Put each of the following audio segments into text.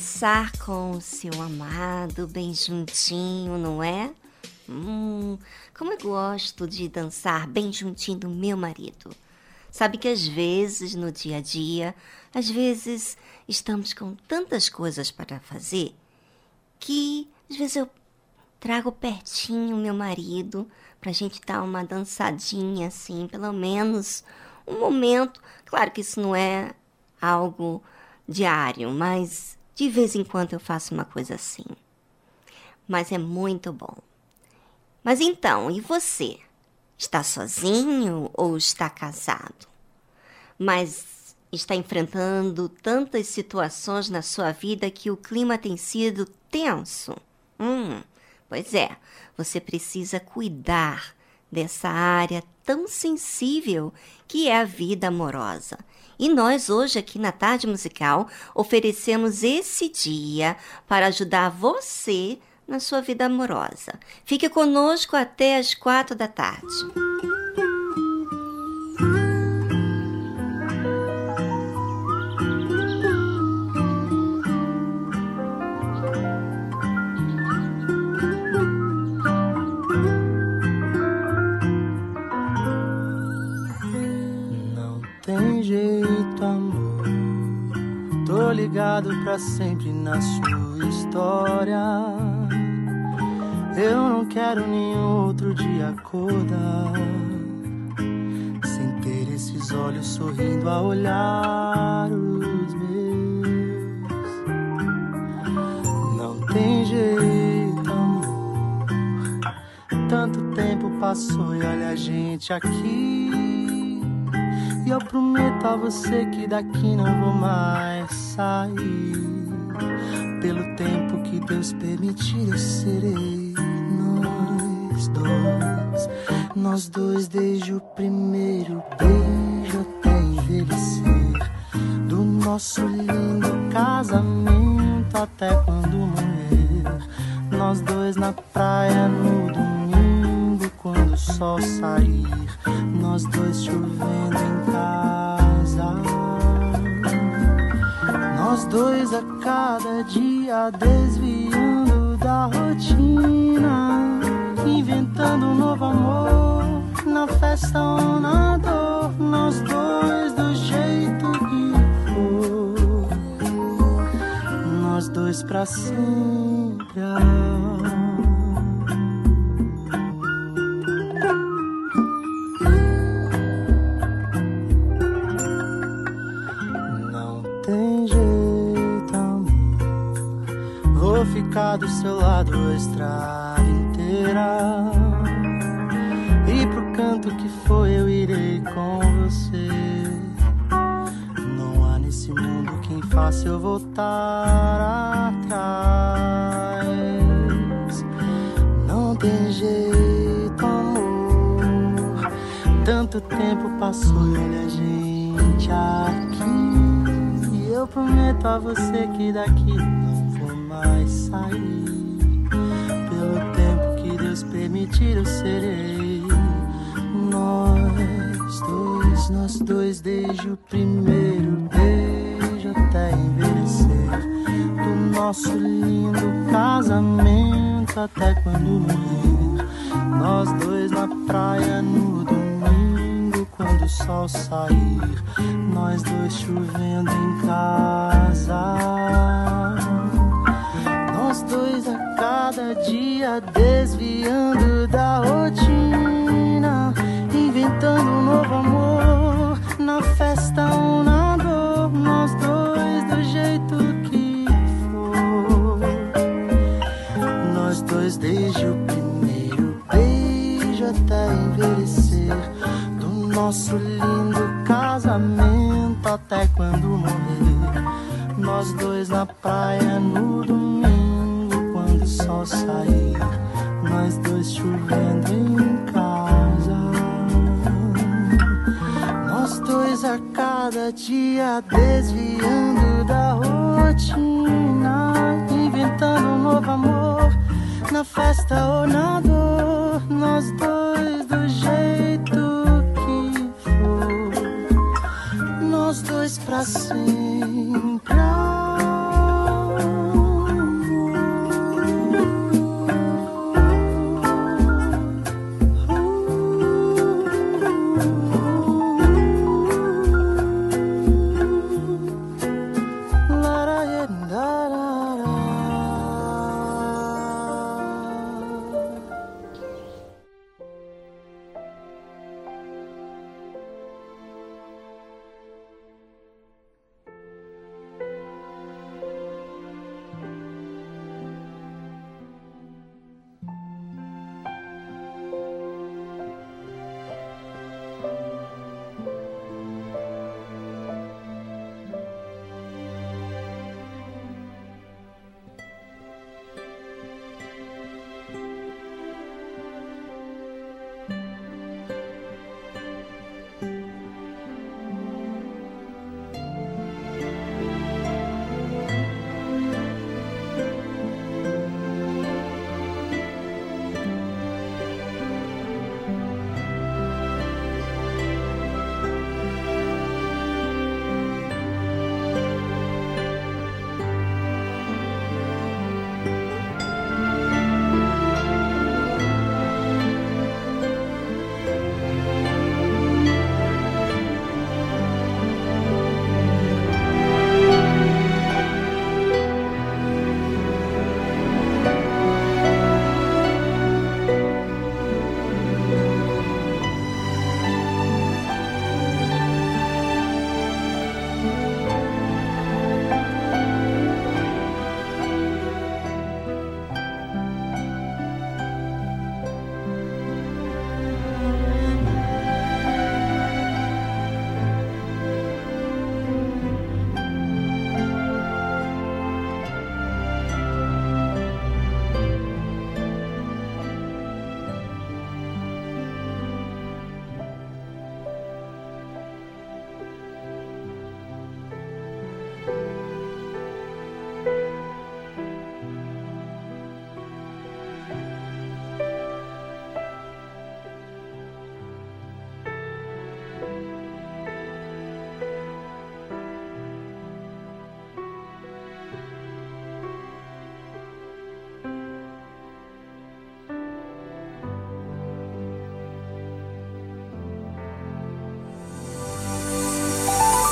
Dançar com o seu amado bem juntinho, não é? Hum, como eu gosto de dançar bem juntinho do meu marido. Sabe que às vezes no dia a dia, às vezes estamos com tantas coisas para fazer que às vezes eu trago pertinho meu marido pra gente dar uma dançadinha assim, pelo menos um momento. Claro que isso não é algo diário, mas de vez em quando eu faço uma coisa assim. Mas é muito bom. Mas então, e você? Está sozinho ou está casado? Mas está enfrentando tantas situações na sua vida que o clima tem sido tenso? Hum, pois é, você precisa cuidar dessa área tão sensível que é a vida amorosa. E nós, hoje, aqui na Tarde Musical, oferecemos esse dia para ajudar você na sua vida amorosa. Fique conosco até as quatro da tarde. Ligado para sempre na sua história. Eu não quero nenhum outro dia acordar sem ter esses olhos sorrindo a olhar os meus. Não tem jeito, amor. Tanto tempo passou e olha a gente aqui. E eu prometo a você que daqui não vou mais sair. Pelo tempo que Deus permitir, eu serei nós dois. Nós dois desde o primeiro beijo até envelhecer. Do nosso lindo casamento até quando morrer. Nós dois na praia no domingo quando o sol sair. Nós dois chovendo em casa. Nós dois a cada dia desviando da rotina. Inventando um novo amor na festa ou na dor. Nós dois do jeito que for. Nós dois pra sempre. Do seu lado a estrada inteira. E pro canto que foi eu irei com você. Não há nesse mundo quem faça eu voltar atrás. Não tem jeito, amor. Tanto tempo passou e olha a gente aqui. E eu prometo a você que daqui mais sair. Pelo tempo que Deus permitir, eu serei. Nós dois, nós dois, desde o primeiro beijo até envelhecer. Do nosso lindo casamento até quando morrer. Nós dois na praia no domingo, quando o sol sair. Nós dois chovendo em casa nós dois a cada dia desviando da rotina, inventando um novo amor na festa ou na dor, nós dois do jeito que for. Nós dois desde o primeiro beijo até envelhecer do nosso lindo casamento até quando morrer. Nós dois na praia no domingo nós dois chovendo em casa. Nós dois a cada dia desviando da rotina, inventando um novo amor na festa ou na dor. Nós dois do jeito que for, nós dois pra sempre.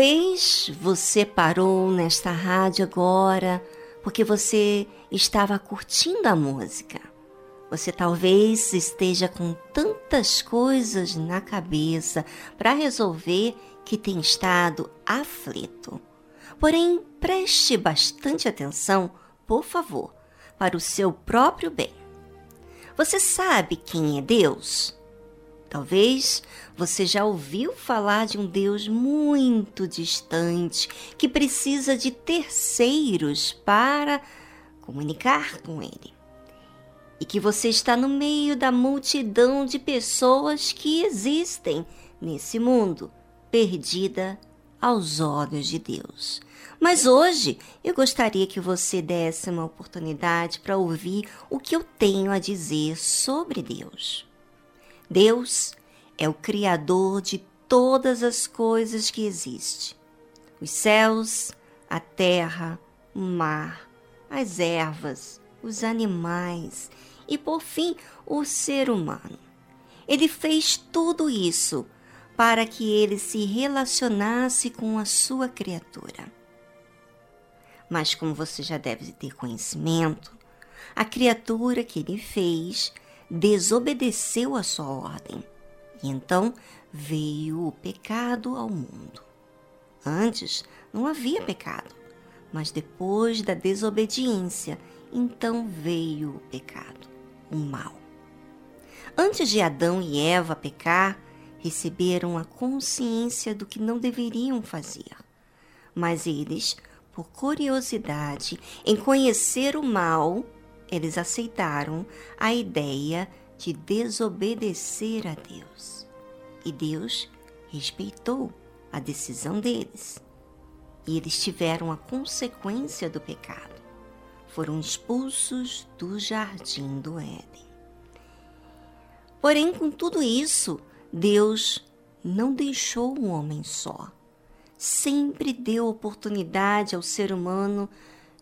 Talvez você parou nesta rádio agora porque você estava curtindo a música. Você talvez esteja com tantas coisas na cabeça para resolver que tem estado aflito. Porém, preste bastante atenção, por favor, para o seu próprio bem. Você sabe quem é Deus? Talvez você já ouviu falar de um Deus muito distante que precisa de terceiros para comunicar com Ele. E que você está no meio da multidão de pessoas que existem nesse mundo, perdida aos olhos de Deus. Mas hoje eu gostaria que você desse uma oportunidade para ouvir o que eu tenho a dizer sobre Deus. Deus é o Criador de todas as coisas que existem: os céus, a terra, o mar, as ervas, os animais e, por fim, o ser humano. Ele fez tudo isso para que ele se relacionasse com a sua criatura. Mas, como você já deve ter conhecimento, a criatura que ele fez desobedeceu a sua ordem. E então veio o pecado ao mundo. Antes não havia pecado, mas depois da desobediência, então veio o pecado, o mal. Antes de Adão e Eva pecar, receberam a consciência do que não deveriam fazer. Mas eles, por curiosidade em conhecer o mal, eles aceitaram a ideia de desobedecer a Deus. E Deus respeitou a decisão deles. E eles tiveram a consequência do pecado. Foram expulsos do jardim do Éden. Porém, com tudo isso, Deus não deixou o homem só. Sempre deu oportunidade ao ser humano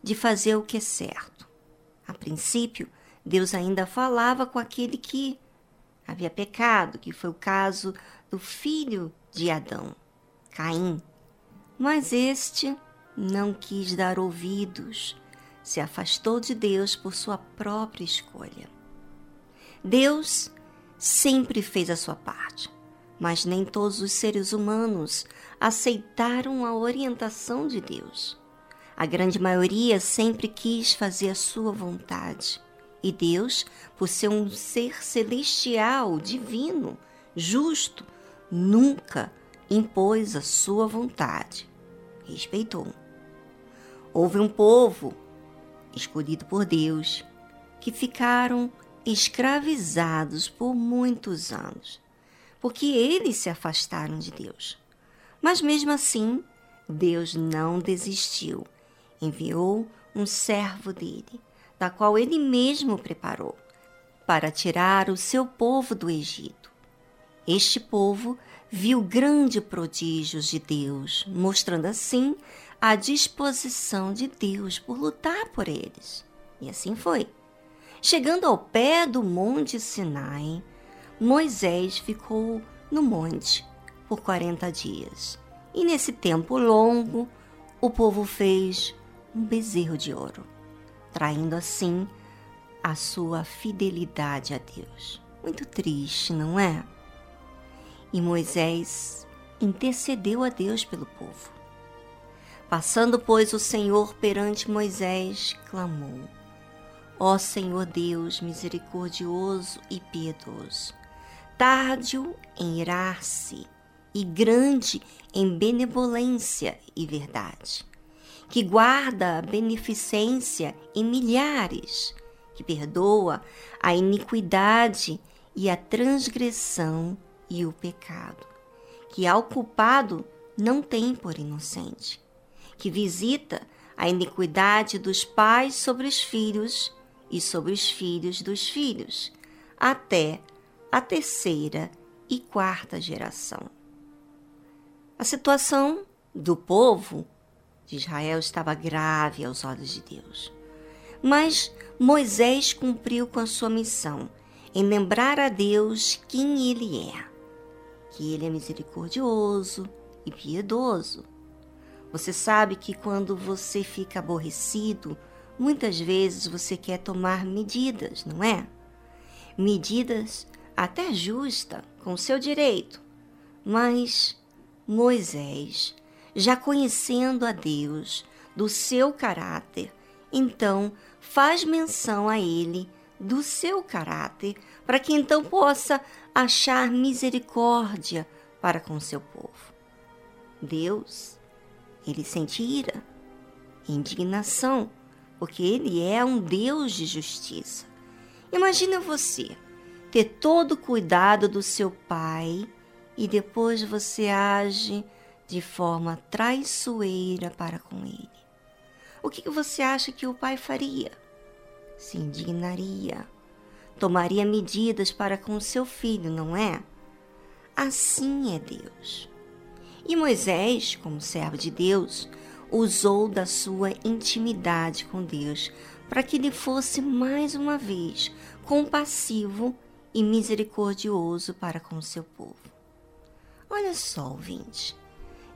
de fazer o que é certo. A princípio, Deus ainda falava com aquele que havia pecado, que foi o caso do filho de Adão, Caim. Mas este não quis dar ouvidos, se afastou de Deus por sua própria escolha. Deus sempre fez a sua parte, mas nem todos os seres humanos aceitaram a orientação de Deus. A grande maioria sempre quis fazer a sua vontade. E Deus, por ser um ser celestial, divino, justo, nunca impôs a sua vontade. Respeitou. Houve um povo escolhido por Deus que ficaram escravizados por muitos anos, porque eles se afastaram de Deus. Mas mesmo assim, Deus não desistiu enviou um servo dele, da qual ele mesmo preparou, para tirar o seu povo do Egito. Este povo viu grandes prodígios de Deus, mostrando assim a disposição de Deus por lutar por eles. E assim foi. Chegando ao pé do Monte Sinai, Moisés ficou no monte por 40 dias. E nesse tempo longo, o povo fez um bezerro de ouro, traindo assim a sua fidelidade a Deus. Muito triste, não é? E Moisés intercedeu a Deus pelo povo. Passando, pois, o Senhor perante Moisés, clamou: Ó Senhor Deus misericordioso e piedoso, tardio em irar-se e grande em benevolência e verdade, que guarda a beneficência em milhares, que perdoa a iniquidade e a transgressão e o pecado, que ao culpado não tem por inocente, que visita a iniquidade dos pais sobre os filhos e sobre os filhos dos filhos, até a terceira e quarta geração. A situação do povo de Israel estava grave aos olhos de Deus. Mas Moisés cumpriu com a sua missão em lembrar a Deus quem ele é, que ele é misericordioso e piedoso. Você sabe que quando você fica aborrecido, muitas vezes você quer tomar medidas, não é? Medidas até justas, com seu direito. Mas Moisés, já conhecendo a Deus, do seu caráter, então faz menção a ele do seu caráter, para que então possa achar misericórdia para com seu povo. Deus, ele sente ira, indignação, porque ele é um Deus de justiça. Imagina você ter todo o cuidado do seu pai e depois você age de forma traiçoeira para com ele. O que você acha que o pai faria? Se indignaria, tomaria medidas para com seu filho, não é? Assim é Deus. E Moisés, como servo de Deus, usou da sua intimidade com Deus para que ele fosse mais uma vez compassivo e misericordioso para com seu povo. Olha só, ouvinte,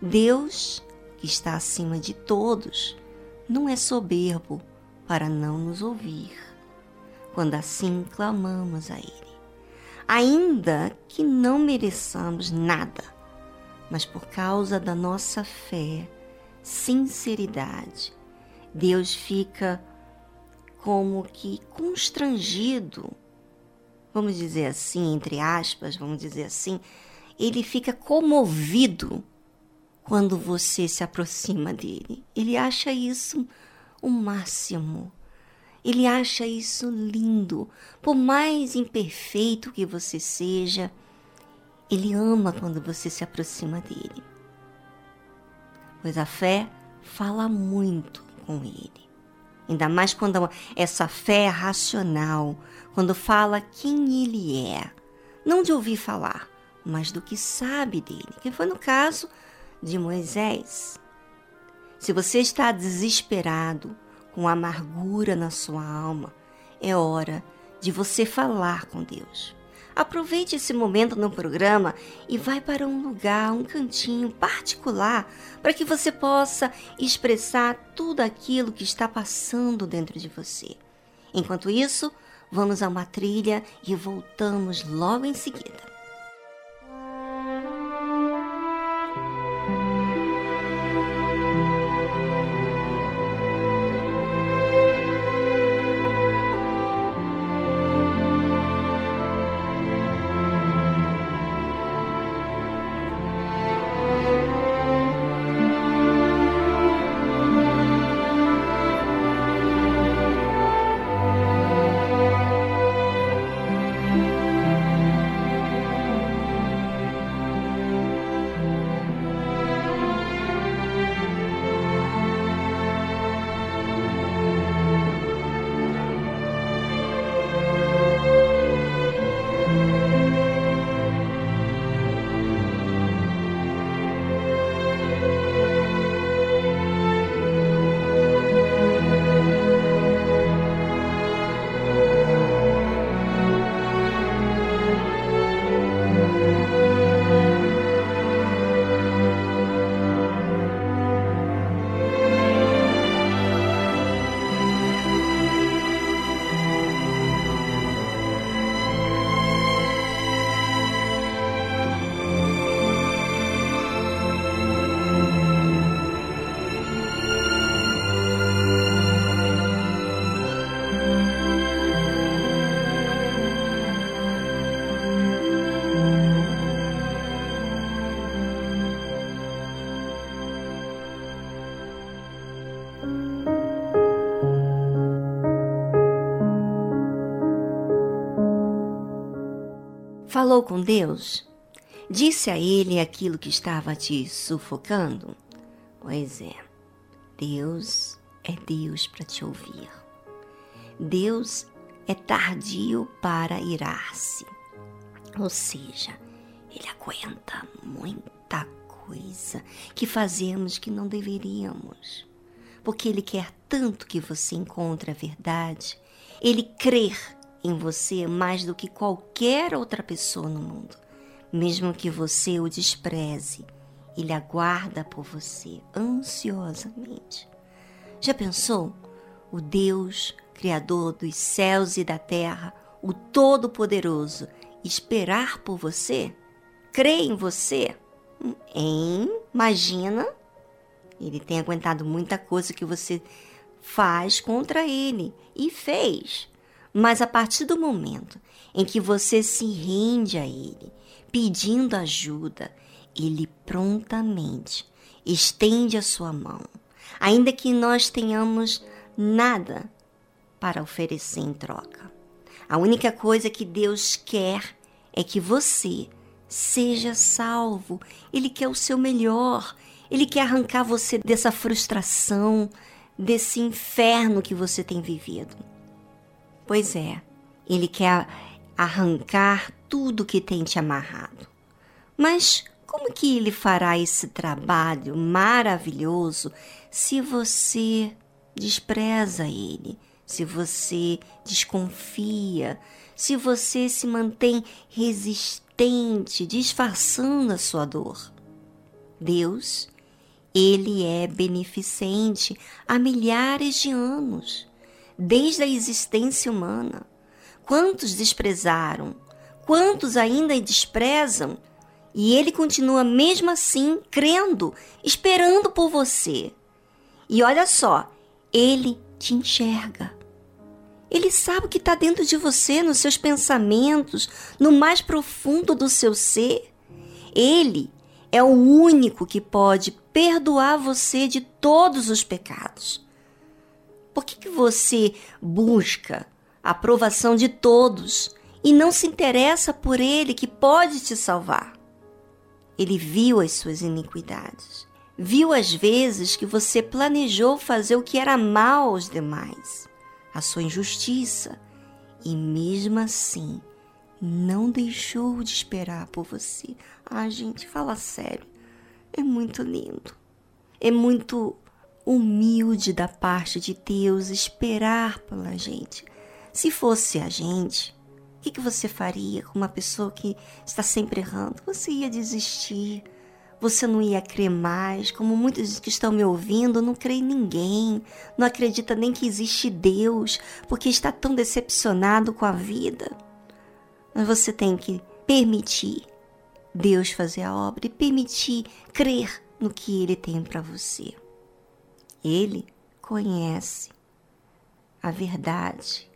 Deus, que está acima de todos, não é soberbo para não nos ouvir, quando assim clamamos a Ele. Ainda que não mereçamos nada, mas por causa da nossa fé, sinceridade, Deus fica como que constrangido vamos dizer assim, entre aspas, vamos dizer assim, ele fica comovido quando você se aproxima dele. Ele acha isso o máximo. Ele acha isso lindo. Por mais imperfeito que você seja, ele ama quando você se aproxima dele. Pois a fé fala muito com ele. Ainda mais quando essa fé é racional, quando fala quem ele é, não de ouvir falar, mas do que sabe dele, que foi no caso de Moisés. Se você está desesperado, com amargura na sua alma, é hora de você falar com Deus. Aproveite esse momento no programa e vai para um lugar, um cantinho particular, para que você possa expressar tudo aquilo que está passando dentro de você. Enquanto isso, Vamos a uma trilha e voltamos logo em seguida. Falou com Deus? Disse a ele aquilo que estava te sufocando? Pois é, Deus é Deus para te ouvir. Deus é tardio para irar-se. Ou seja, ele aguenta muita coisa que fazemos que não deveríamos. Porque ele quer tanto que você encontre a verdade, ele crer em você mais do que qualquer outra pessoa no mundo. Mesmo que você o despreze, ele aguarda por você ansiosamente. Já pensou? O Deus, Criador dos céus e da terra, o Todo-Poderoso, esperar por você? Crê em você? Hein? Imagina. Ele tem aguentado muita coisa que você faz contra ele e fez. Mas a partir do momento em que você se rende a ele, pedindo ajuda, ele prontamente estende a sua mão, ainda que nós tenhamos nada para oferecer em troca. A única coisa que Deus quer é que você seja salvo. Ele quer o seu melhor. Ele quer arrancar você dessa frustração, desse inferno que você tem vivido. Pois é, ele quer arrancar tudo que tem te amarrado. Mas como que ele fará esse trabalho maravilhoso se você despreza ele, se você desconfia, se você se mantém resistente, disfarçando a sua dor? Deus, ele é beneficente há milhares de anos desde a existência humana. Quantos desprezaram? Quantos ainda desprezam? E ele continua mesmo assim crendo, esperando por você. E olha só, ele te enxerga. Ele sabe o que está dentro de você, nos seus pensamentos, no mais profundo do seu ser. Ele é o único que pode perdoar você de todos os pecados. Por que, que você busca a aprovação de todos e não se interessa por ele que pode te salvar? Ele viu as suas iniquidades, viu as vezes que você planejou fazer o que era mal aos demais, a sua injustiça, e mesmo assim não deixou de esperar por você. Ah, gente, fala sério. É muito lindo. É muito humilde da parte de Deus esperar pela gente. Se fosse a gente, o que, que você faria com uma pessoa que está sempre errando? Você ia desistir, você não ia crer mais, como muitos que estão me ouvindo, não crê em ninguém, não acredita nem que existe Deus, porque está tão decepcionado com a vida. Mas você tem que permitir Deus fazer a obra e permitir crer no que Ele tem para você. Ele conhece a verdade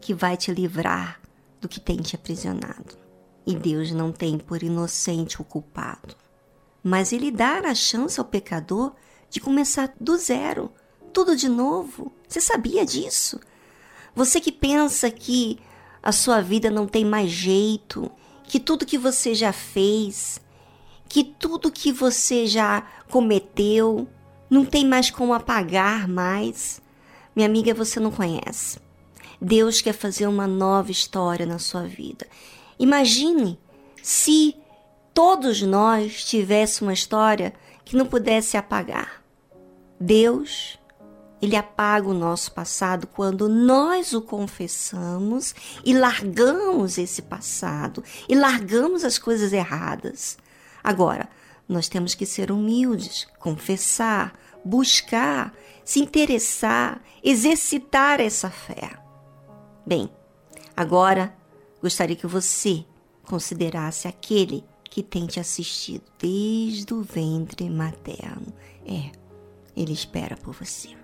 que vai te livrar do que tem te aprisionado. E Deus não tem por inocente o culpado. Mas Ele dá a chance ao pecador de começar do zero, tudo de novo. Você sabia disso? Você que pensa que a sua vida não tem mais jeito, que tudo que você já fez, que tudo que você já cometeu não tem mais como apagar mais. Minha amiga, você não conhece. Deus quer fazer uma nova história na sua vida. Imagine se todos nós tivéssemos uma história que não pudesse apagar. Deus, ele apaga o nosso passado quando nós o confessamos e largamos esse passado e largamos as coisas erradas. Agora, nós temos que ser humildes, confessar, buscar, se interessar, exercitar essa fé. Bem, agora gostaria que você considerasse aquele que tem te assistido desde o ventre materno. É, ele espera por você.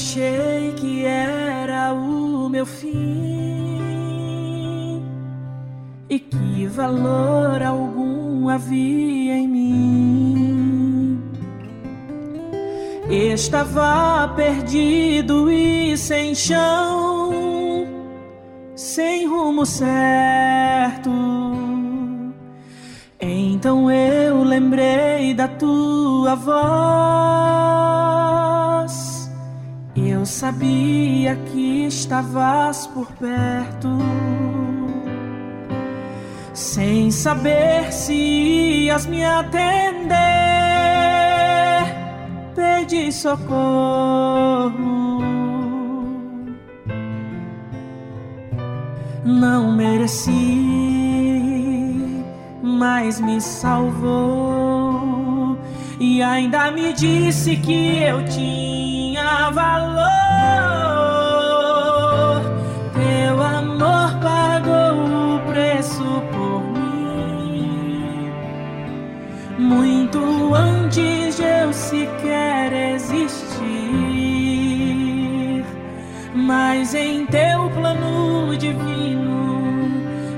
Achei que era o meu fim e que valor algum havia em mim, estava perdido e sem chão, sem rumo certo. Então eu lembrei da tua voz. Sabia que estavas por perto. Sem saber se ias me atender, pedi socorro. Não mereci, mas me salvou e ainda me disse que eu tinha valor. Sequer existir. Mas em teu plano divino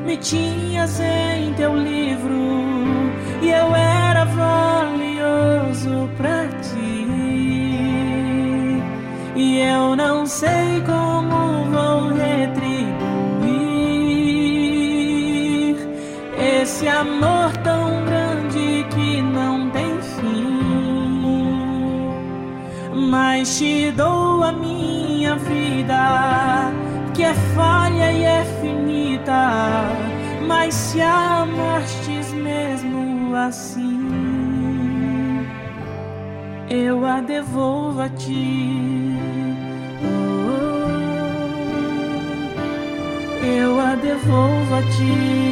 me tinhas em teu livro e eu era vida, que é falha e é finita. Mas se amastes mesmo assim, eu a devolvo a ti. Oh, eu a devolvo a ti.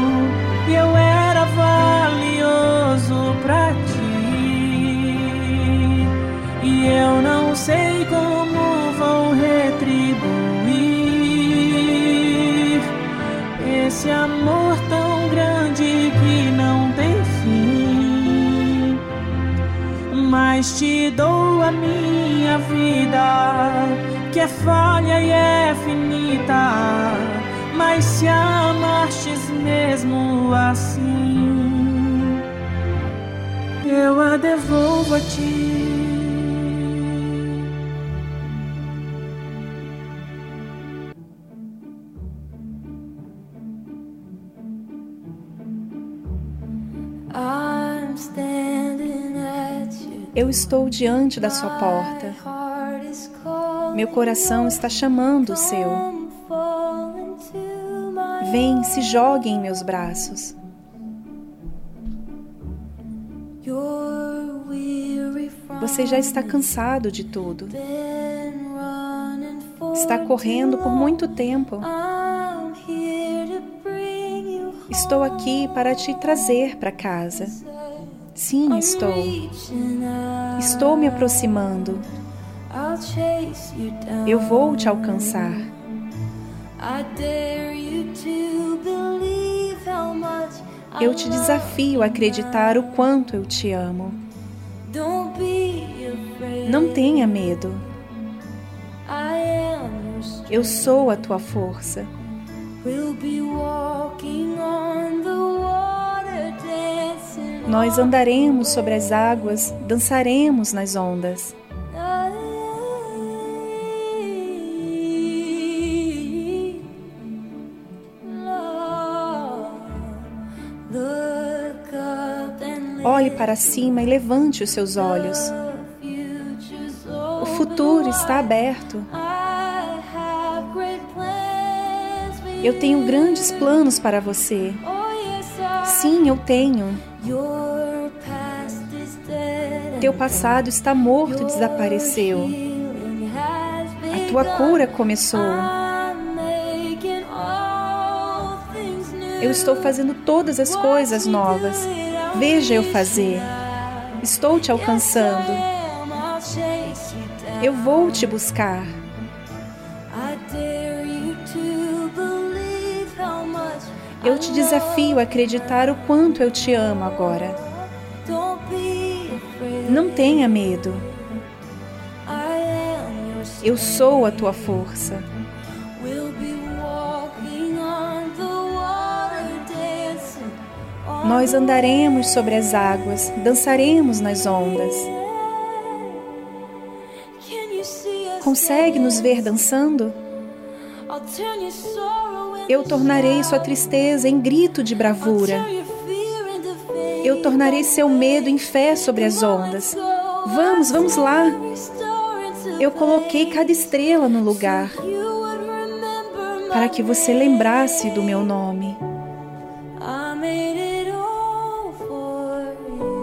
e eu era valioso pra ti. E eu não sei como vou retribuir esse amor tão grande que não tem fim. Mas te dou a minha vida, que é falha e é finita. Mas se amastes mesmo assim, eu a devolvo a ti. Eu estou diante da sua porta. Meu coração está chamando o seu. Vem, se jogue em meus braços. Você já está cansado de tudo. Está correndo por muito tempo. Estou aqui para te trazer para casa. Sim, estou. Estou me aproximando. Eu vou te alcançar. Eu te desafio a acreditar o quanto eu te amo. Não tenha medo. Eu sou a tua força. Nós andaremos sobre as águas, dançaremos nas ondas. Olhe para cima e levante os seus olhos. O futuro está aberto. Eu tenho grandes planos para você. Sim, eu tenho. Teu passado está morto, desapareceu. A tua cura começou. Eu estou fazendo todas as coisas novas. Veja eu fazer. Estou te alcançando. Eu vou te buscar. Eu te desafio a acreditar o quanto eu te amo agora. Não tenha medo. Eu sou a tua força. Nós andaremos sobre as águas, dançaremos nas ondas. Consegue nos ver dançando? Eu tornarei sua tristeza em grito de bravura. Eu tornarei seu medo em fé sobre as ondas. Vamos, vamos lá. Eu coloquei cada estrela no lugar para que você lembrasse do meu nome.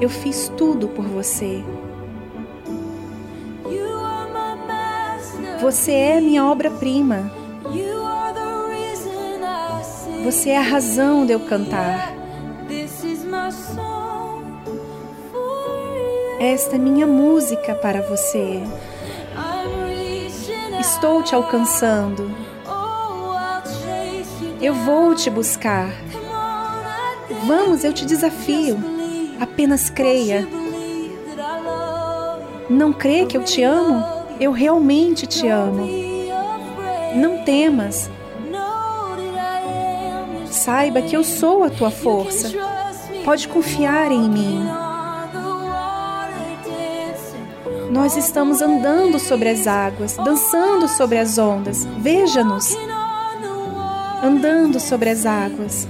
Eu fiz tudo por você. Você é minha obra-prima. Você é a razão de eu cantar. Esta é minha música para você. Estou te alcançando. Eu vou te buscar. Vamos, eu te desafio. Apenas creia. Não crê que eu te amo? Eu realmente te amo. Não temas. Saiba que eu sou a tua força. Pode confiar em mim. Nós estamos andando sobre as águas, dançando sobre as ondas. Veja-nos. Andando sobre as águas,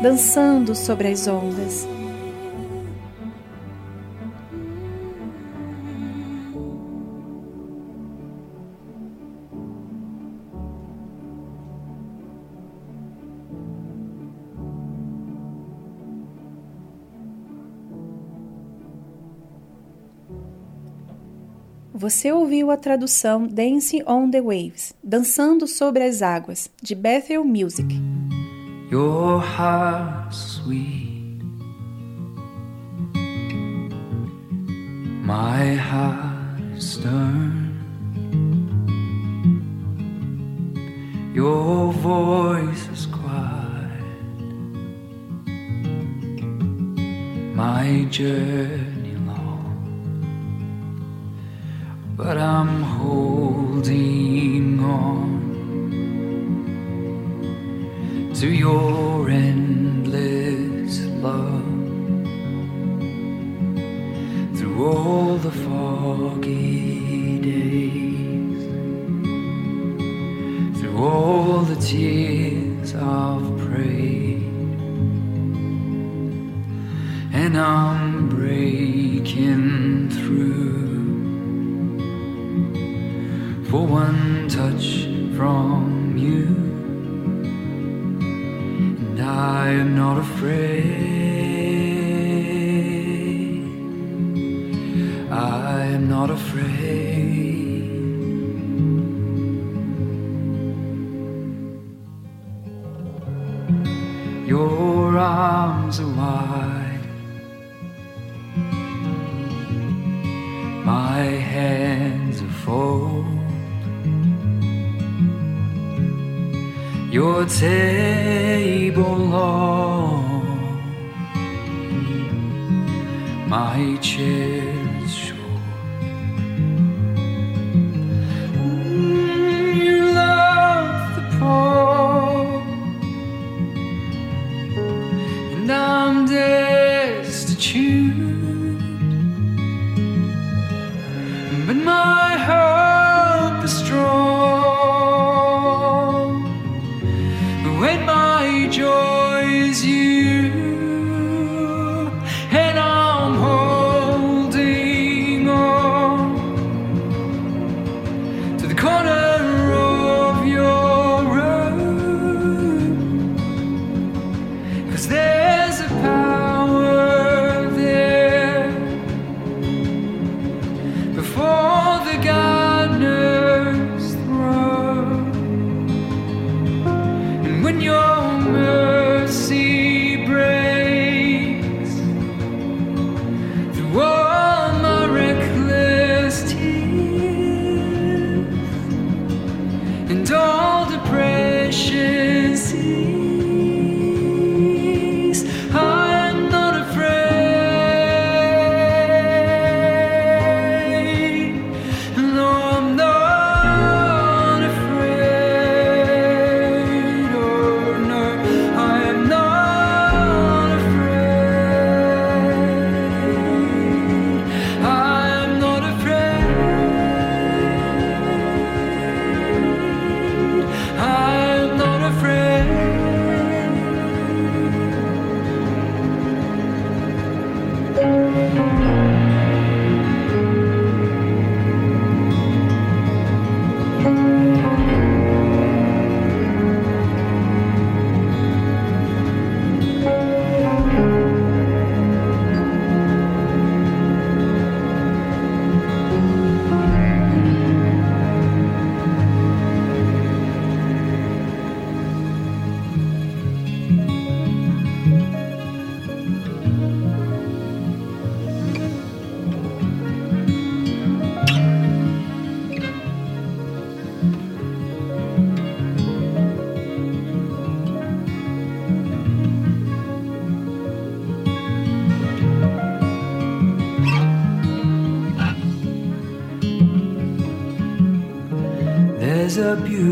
dançando sobre as ondas. Você ouviu a tradução Dance on the Waves, Dançando sobre as Águas, de Bethel Music. Your heart sweet, my heart stern. Your voice is quiet, my journey but I'm holding on to your endless abuse.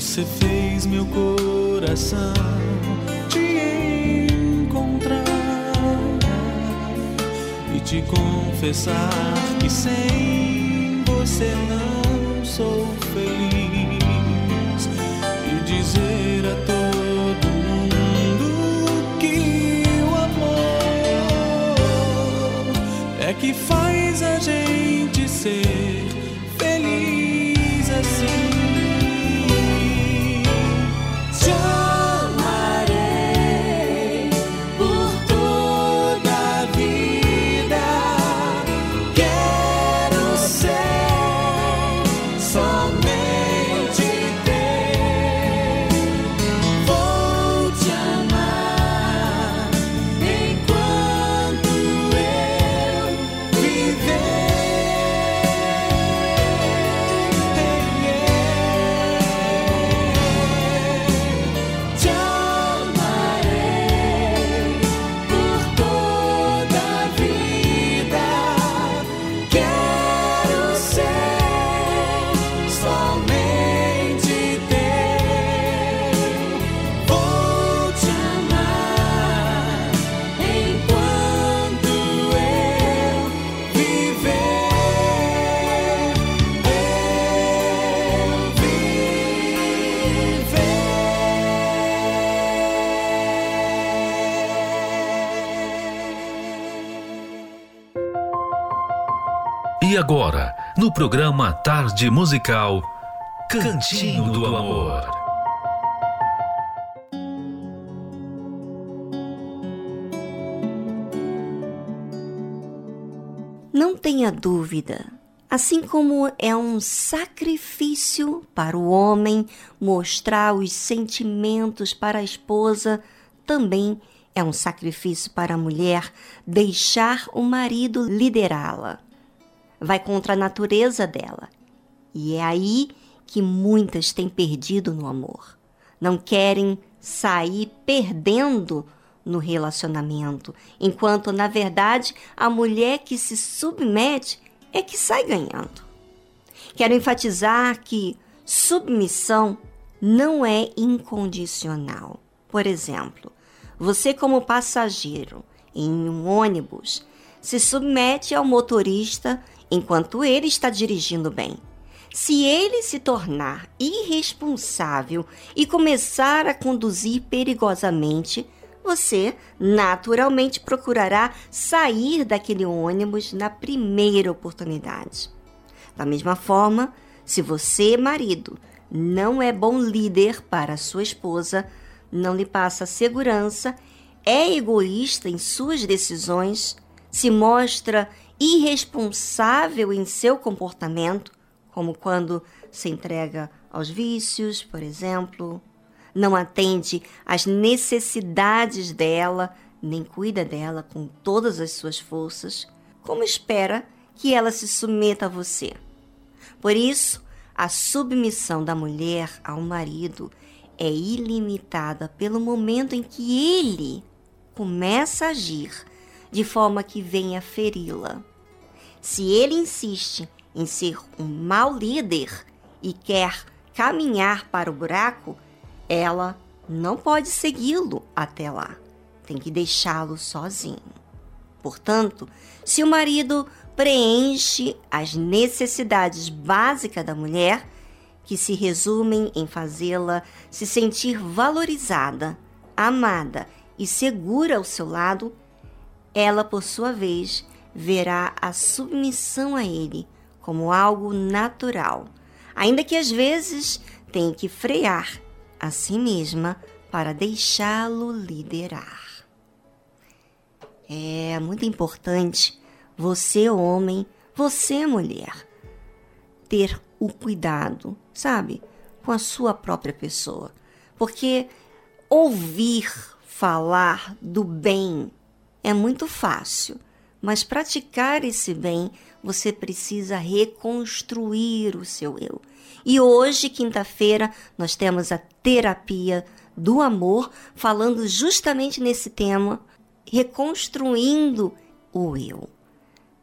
Você fez meu coração te encontrar e te confessar que sem você não sou feliz. E dizer a todo mundo que o amor é que faz a gente do programa Tarde Musical Cantinho do Amor. Não tenha dúvida, assim como é um sacrifício para o homem mostrar os sentimentos para a esposa, também é um sacrifício para a mulher deixar o marido liderá-la vai contra a natureza dela. E é aí que muitas têm perdido no amor. Não querem sair perdendo no relacionamento, enquanto na verdade a mulher que se submete é que sai ganhando. Quero enfatizar que submissão não é incondicional. Por exemplo, você, como passageiro em um ônibus, se submete ao motorista enquanto ele está dirigindo bem. Se ele se tornar irresponsável e começar a conduzir perigosamente, você naturalmente procurará sair daquele ônibus na primeira oportunidade. Da mesma forma, se você, marido, não é bom líder para sua esposa, não lhe passa segurança, é egoísta em suas decisões, se mostra irresponsável em seu comportamento, como quando se entrega aos vícios, por exemplo, não atende às necessidades dela, nem cuida dela com todas as suas forças, como espera que ela se submeta a você? Por isso, a submissão da mulher ao marido é ilimitada pelo momento em que ele começa a agir de forma que venha feri-la. Se ele insiste em ser um mau líder e quer caminhar para o buraco, ela não pode segui-lo até lá. Tem que deixá-lo sozinho. Portanto, se o marido preenche as necessidades básicas da mulher, que se resumem em fazê-la se sentir valorizada, amada e segura ao seu lado, ela, por sua vez, verá a submissão a ele como algo natural, ainda que às vezes tenha que frear a si mesma para deixá-lo liderar. É muito importante você, homem, você, mulher, ter o cuidado, sabe, com a sua própria pessoa. Porque ouvir falar do bem é muito fácil, mas praticar esse bem você precisa reconstruir o seu eu. E hoje, quinta-feira, nós temos a terapia do amor falando justamente nesse tema, reconstruindo o eu.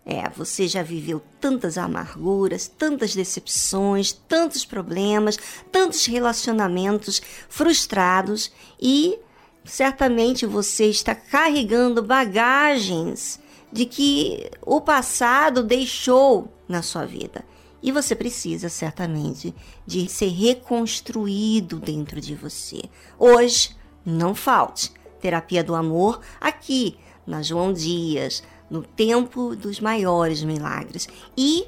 É, você já viveu tantas amarguras, tantas decepções, tantos problemas, tantos relacionamentos frustrados e certamente você está carregando bagagens de que o passado deixou na sua vida. E você precisa certamente de ser reconstruído dentro de você. Hoje, não falte terapia do amor aqui na João Dias, no Templo dos Maiores Milagres e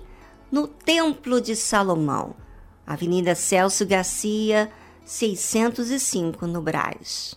no Templo de Salomão, Avenida Celso Garcia, 605, no Brás.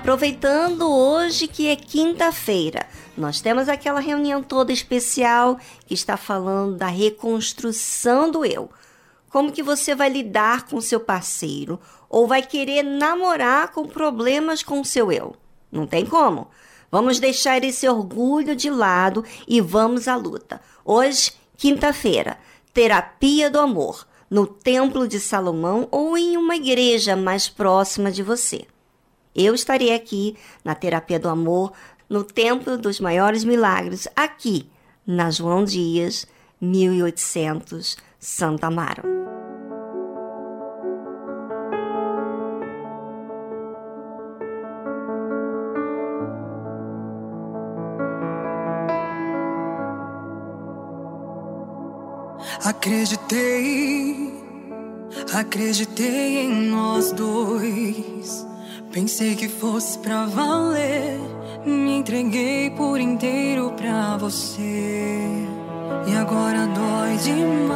Aproveitando hoje que é quinta-feira, nós temos aquela reunião toda especial que está falando da reconstrução do eu. Como que você vai lidar com seu parceiro ou vai querer namorar com problemas com seu eu? Não tem como. Vamos deixar esse orgulho de lado e vamos à luta. Hoje, quinta-feira, terapia do amor, no Templo de Salomão ou em uma igreja mais próxima de você. Eu estarei aqui na Terapia do Amor, no Templo dos Maiores Milagres, aqui na João Dias, 1800, Santa Amaro. Acreditei, acreditei em nós dois. Pensei que fosse pra valer. Me entreguei por inteiro pra você. E agora dói demais.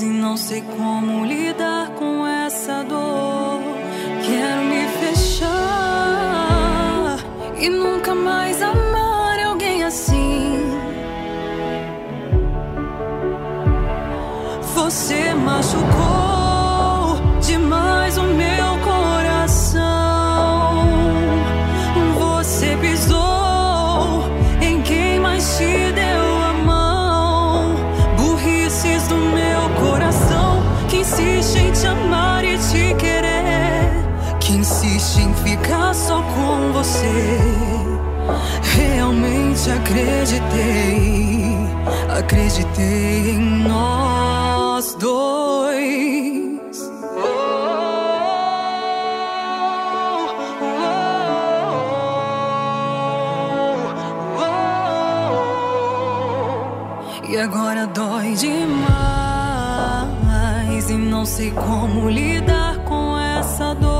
E não sei como lidar com essa dor. Quero me fechar e nunca mais amar alguém assim. Você machucou acreditei, acreditei em nós dois. E agora dói demais e não sei como lidar com essa dor.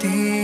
ti.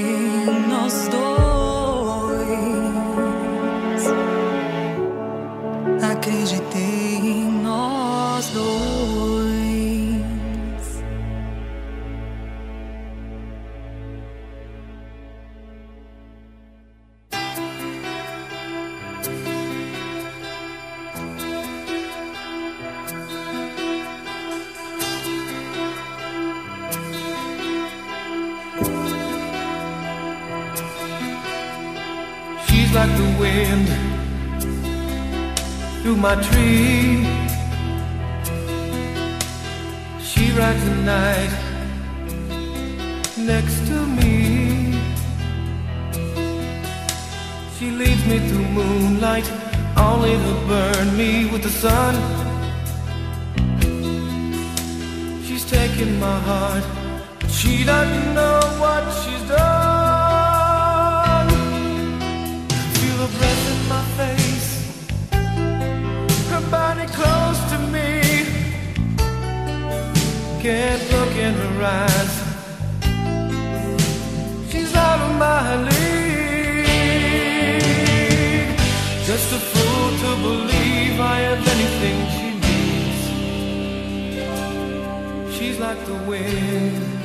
everything she needs. She's like the wind.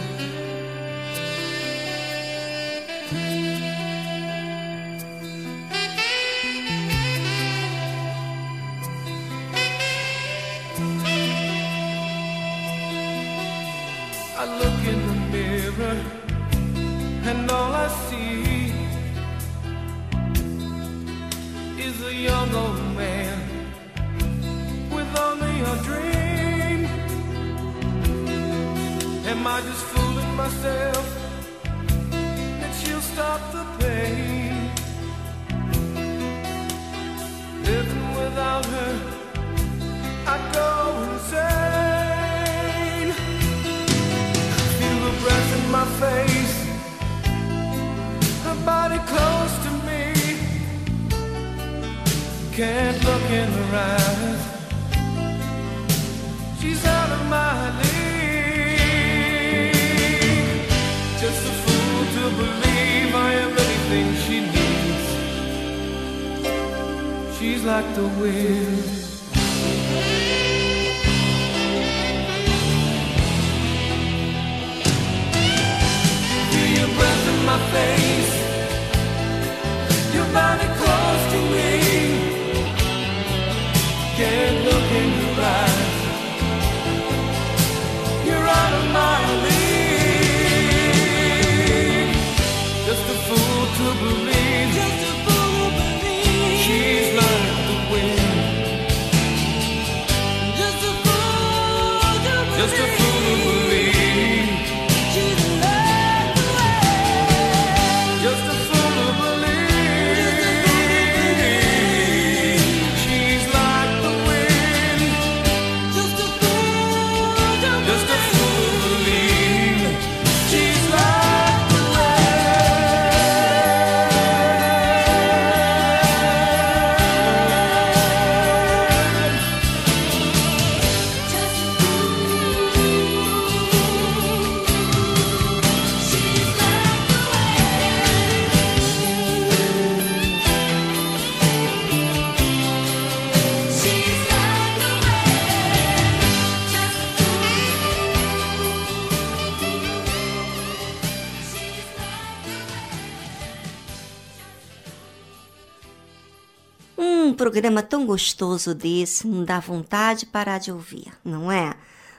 Programa tão gostoso desse não dá vontade de parar de ouvir, não é?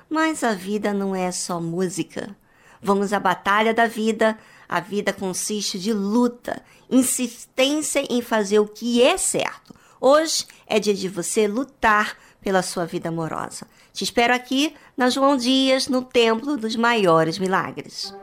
Mas a vida não é só música. Vamos à batalha da vida. A vida consiste de luta, insistência em fazer o que é certo. Hoje é dia de você lutar pela sua vida amorosa. Te espero aqui na João Dias, no Templo dos Maiores Milagres.